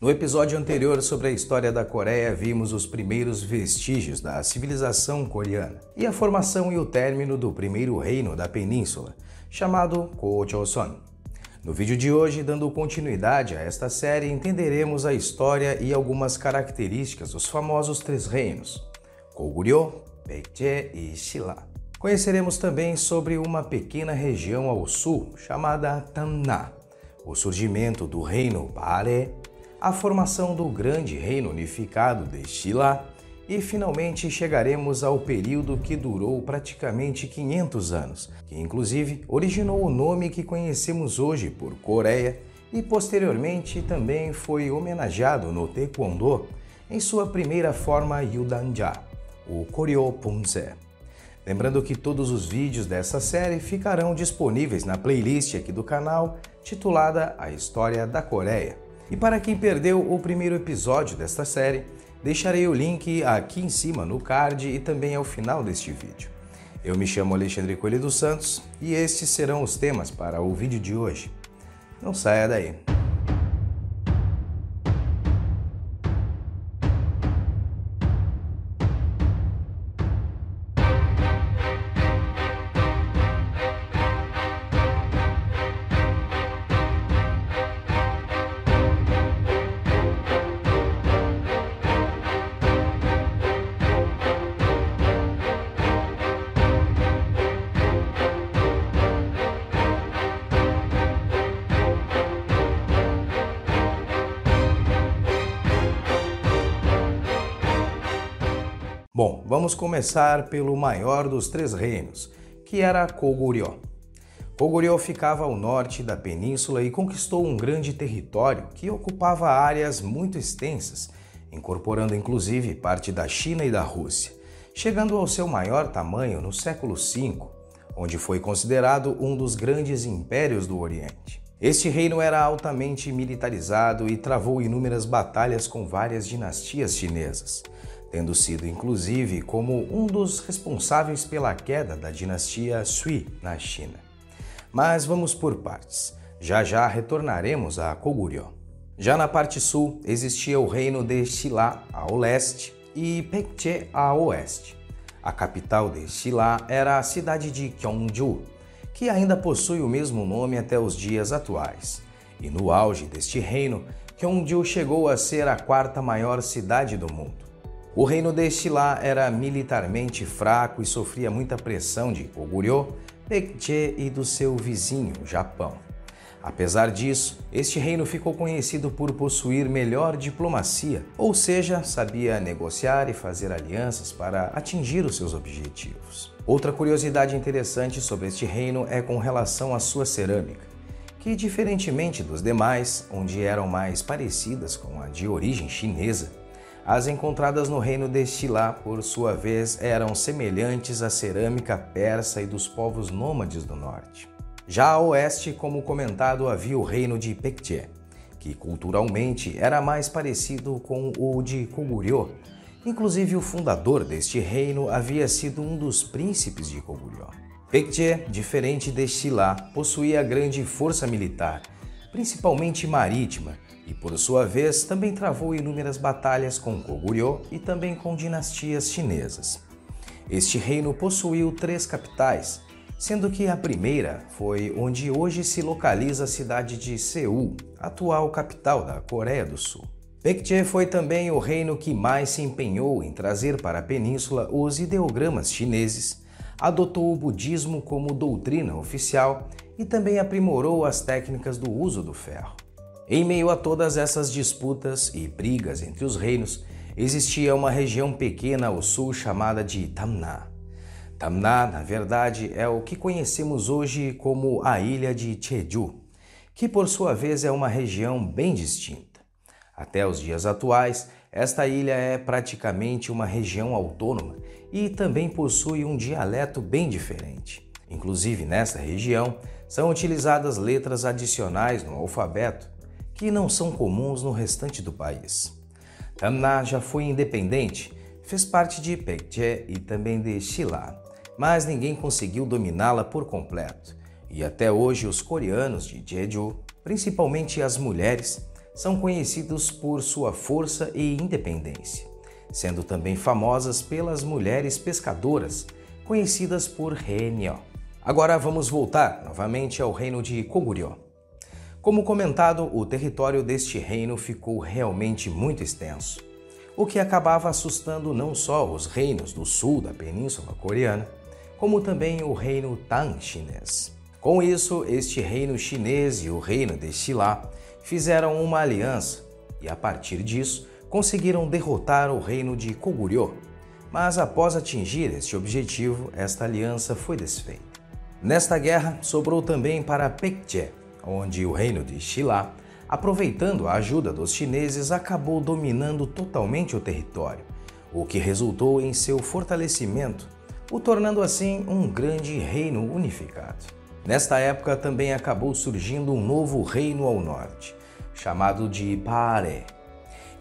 No episódio anterior sobre a história da Coreia, vimos os primeiros vestígios da civilização coreana e a formação e o término do primeiro reino da península, chamado Gojoseon. No vídeo de hoje, dando continuidade a esta série, entenderemos a história e algumas características dos famosos três reinos, Goguryeo, Baekje e Silla. Conheceremos também sobre uma pequena região ao sul chamada Tamna, o surgimento do reino Bare a formação do grande reino unificado de Shila e finalmente chegaremos ao período que durou praticamente 500 anos, que inclusive originou o nome que conhecemos hoje por Coreia e posteriormente também foi homenageado no Taekwondo em sua primeira forma Yudanja, o Koryo Punse. Lembrando que todos os vídeos dessa série ficarão disponíveis na playlist aqui do canal titulada A História da Coreia. E para quem perdeu o primeiro episódio desta série, deixarei o link aqui em cima no card e também ao final deste vídeo. Eu me chamo Alexandre Coelho dos Santos e estes serão os temas para o vídeo de hoje. Não saia daí! Vamos começar pelo maior dos três reinos, que era Koguryo. Koguryo ficava ao norte da península e conquistou um grande território que ocupava áreas muito extensas, incorporando inclusive parte da China e da Rússia, chegando ao seu maior tamanho no século V, onde foi considerado um dos grandes impérios do Oriente. Este reino era altamente militarizado e travou inúmeras batalhas com várias dinastias chinesas tendo sido inclusive como um dos responsáveis pela queda da dinastia Sui na China. Mas vamos por partes. Já já retornaremos a Koguryo. Já na parte sul existia o reino de Shila ao leste e Pekche a oeste. A capital de Shila era a cidade de Gyeongju, que ainda possui o mesmo nome até os dias atuais. E no auge deste reino, Gyeongju chegou a ser a quarta maior cidade do mundo. O reino deste lá era militarmente fraco e sofria muita pressão de Koguryo, Baekje e do seu vizinho, Japão. Apesar disso, este reino ficou conhecido por possuir melhor diplomacia, ou seja, sabia negociar e fazer alianças para atingir os seus objetivos. Outra curiosidade interessante sobre este reino é com relação à sua cerâmica, que, diferentemente dos demais, onde eram mais parecidas com a de origem chinesa, as encontradas no reino de Shilá, por sua vez, eram semelhantes à cerâmica persa e dos povos nômades do norte. Já a oeste, como comentado, havia o reino de Pekje, que culturalmente era mais parecido com o de Koguryo. Inclusive, o fundador deste reino havia sido um dos príncipes de Koguryo. Pekje, diferente de Shilá, possuía grande força militar, principalmente marítima, e por sua vez também travou inúmeras batalhas com Goguryeo e também com dinastias chinesas. Este reino possuiu três capitais, sendo que a primeira foi onde hoje se localiza a cidade de Seul, atual capital da Coreia do Sul. Baekje foi também o reino que mais se empenhou em trazer para a península os ideogramas chineses, adotou o budismo como doutrina oficial e também aprimorou as técnicas do uso do ferro. Em meio a todas essas disputas e brigas entre os reinos, existia uma região pequena ao sul chamada de Tamna. Tamna, na verdade, é o que conhecemos hoje como a ilha de Jeju, que por sua vez é uma região bem distinta. Até os dias atuais, esta ilha é praticamente uma região autônoma e também possui um dialeto bem diferente. Inclusive, nesta região, são utilizadas letras adicionais no alfabeto que não são comuns no restante do país. Tamna já foi independente, fez parte de Pekje e também de Shila, mas ninguém conseguiu dominá-la por completo. E até hoje os coreanos de Jeju, principalmente as mulheres, são conhecidos por sua força e independência, sendo também famosas pelas mulheres pescadoras, conhecidas por Renyo. Agora vamos voltar novamente ao reino de Koguryo. Como comentado, o território deste reino ficou realmente muito extenso, o que acabava assustando não só os reinos do sul da Península Coreana, como também o reino Tang chinês. Com isso, este reino chinês e o reino de Xilá fizeram uma aliança e, a partir disso, conseguiram derrotar o reino de Koguryo. Mas após atingir este objetivo, esta aliança foi desfeita. Nesta guerra, sobrou também para Pekche, onde o reino de Xilá, aproveitando a ajuda dos chineses, acabou dominando totalmente o território, o que resultou em seu fortalecimento, o tornando assim um grande reino unificado. Nesta época também acabou surgindo um novo reino ao norte, chamado de Pare.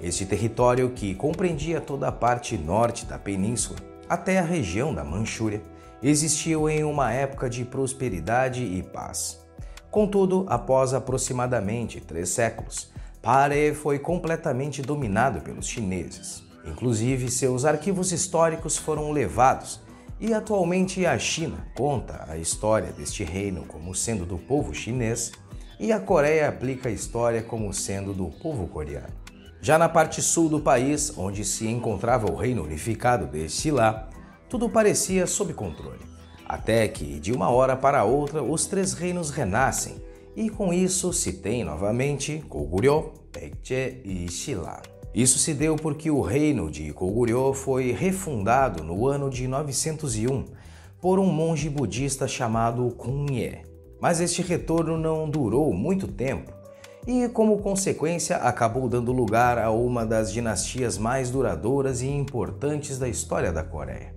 Este território, que compreendia toda a parte norte da península até a região da Manchúria, existiu em uma época de prosperidade e paz. Contudo, após aproximadamente três séculos, Pare foi completamente dominado pelos chineses. Inclusive, seus arquivos históricos foram levados e atualmente a China conta a história deste reino como sendo do povo chinês e a Coreia aplica a história como sendo do povo coreano. Já na parte sul do país, onde se encontrava o reino unificado de Xilá, tudo parecia sob controle. Até que, de uma hora para outra, os três reinos renascem, e com isso se tem novamente Koguryo, Baekje e Xilá. Isso se deu porque o reino de Koguryo foi refundado no ano de 901 por um monge budista chamado Kunye. Mas este retorno não durou muito tempo e, como consequência, acabou dando lugar a uma das dinastias mais duradouras e importantes da história da Coreia.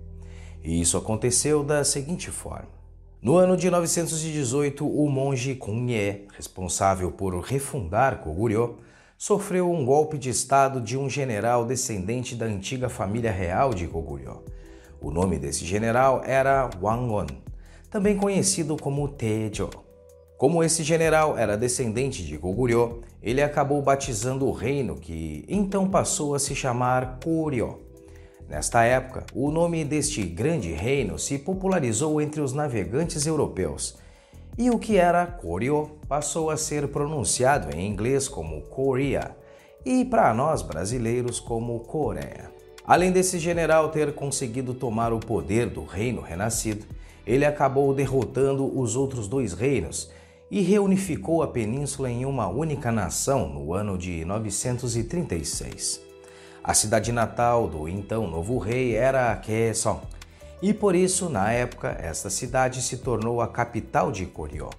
E isso aconteceu da seguinte forma. No ano de 918, o monge Kunye, responsável por refundar Koguryo, sofreu um golpe de estado de um general descendente da antiga família real de Koguryo. O nome desse general era Wangon, também conhecido como Tejo. Como esse general era descendente de Koguryo, ele acabou batizando o reino que então passou a se chamar Koryo. Nesta época, o nome deste grande reino se popularizou entre os navegantes europeus e o que era Koryo passou a ser pronunciado em inglês como Korea e para nós brasileiros como Coreia. Além desse general ter conseguido tomar o poder do reino renascido, ele acabou derrotando os outros dois reinos e reunificou a península em uma única nação no ano de 936. A cidade natal do então novo rei era Kaesong, e por isso, na época, esta cidade se tornou a capital de Koryo.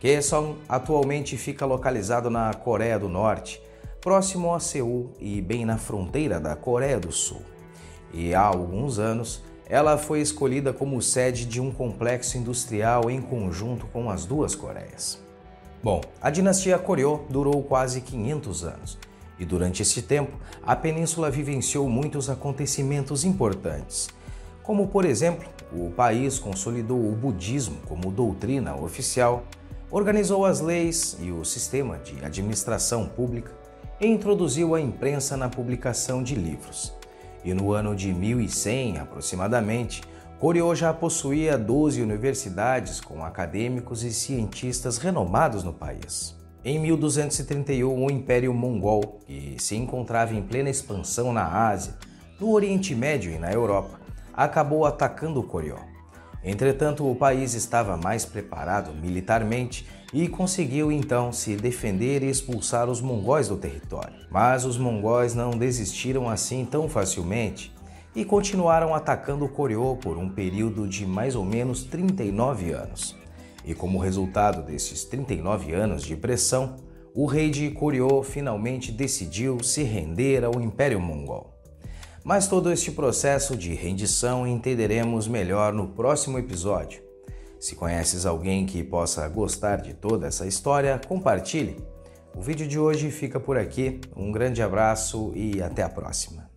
Kaesong atualmente fica localizado na Coreia do Norte, próximo a Seul e bem na fronteira da Coreia do Sul. E há alguns anos, ela foi escolhida como sede de um complexo industrial em conjunto com as duas Coreias. Bom, a dinastia Koryo durou quase 500 anos e durante esse tempo a península vivenciou muitos acontecimentos importantes como por exemplo, o país consolidou o budismo como doutrina oficial, organizou as leis e o sistema de administração pública e introduziu a imprensa na publicação de livros. E no ano de 1100 aproximadamente, Koryo já possuía 12 universidades com acadêmicos e cientistas renomados no país. Em 1231, o Império Mongol, que se encontrava em plena expansão na Ásia, no Oriente Médio e na Europa, acabou atacando o Corió. Entretanto, o país estava mais preparado militarmente e conseguiu então se defender e expulsar os mongóis do território. Mas os mongóis não desistiram assim tão facilmente e continuaram atacando o por um período de mais ou menos 39 anos. E como resultado desses 39 anos de pressão, o rei de Corió finalmente decidiu se render ao Império Mongol. Mas todo este processo de rendição entenderemos melhor no próximo episódio. Se conheces alguém que possa gostar de toda essa história, compartilhe. O vídeo de hoje fica por aqui. Um grande abraço e até a próxima.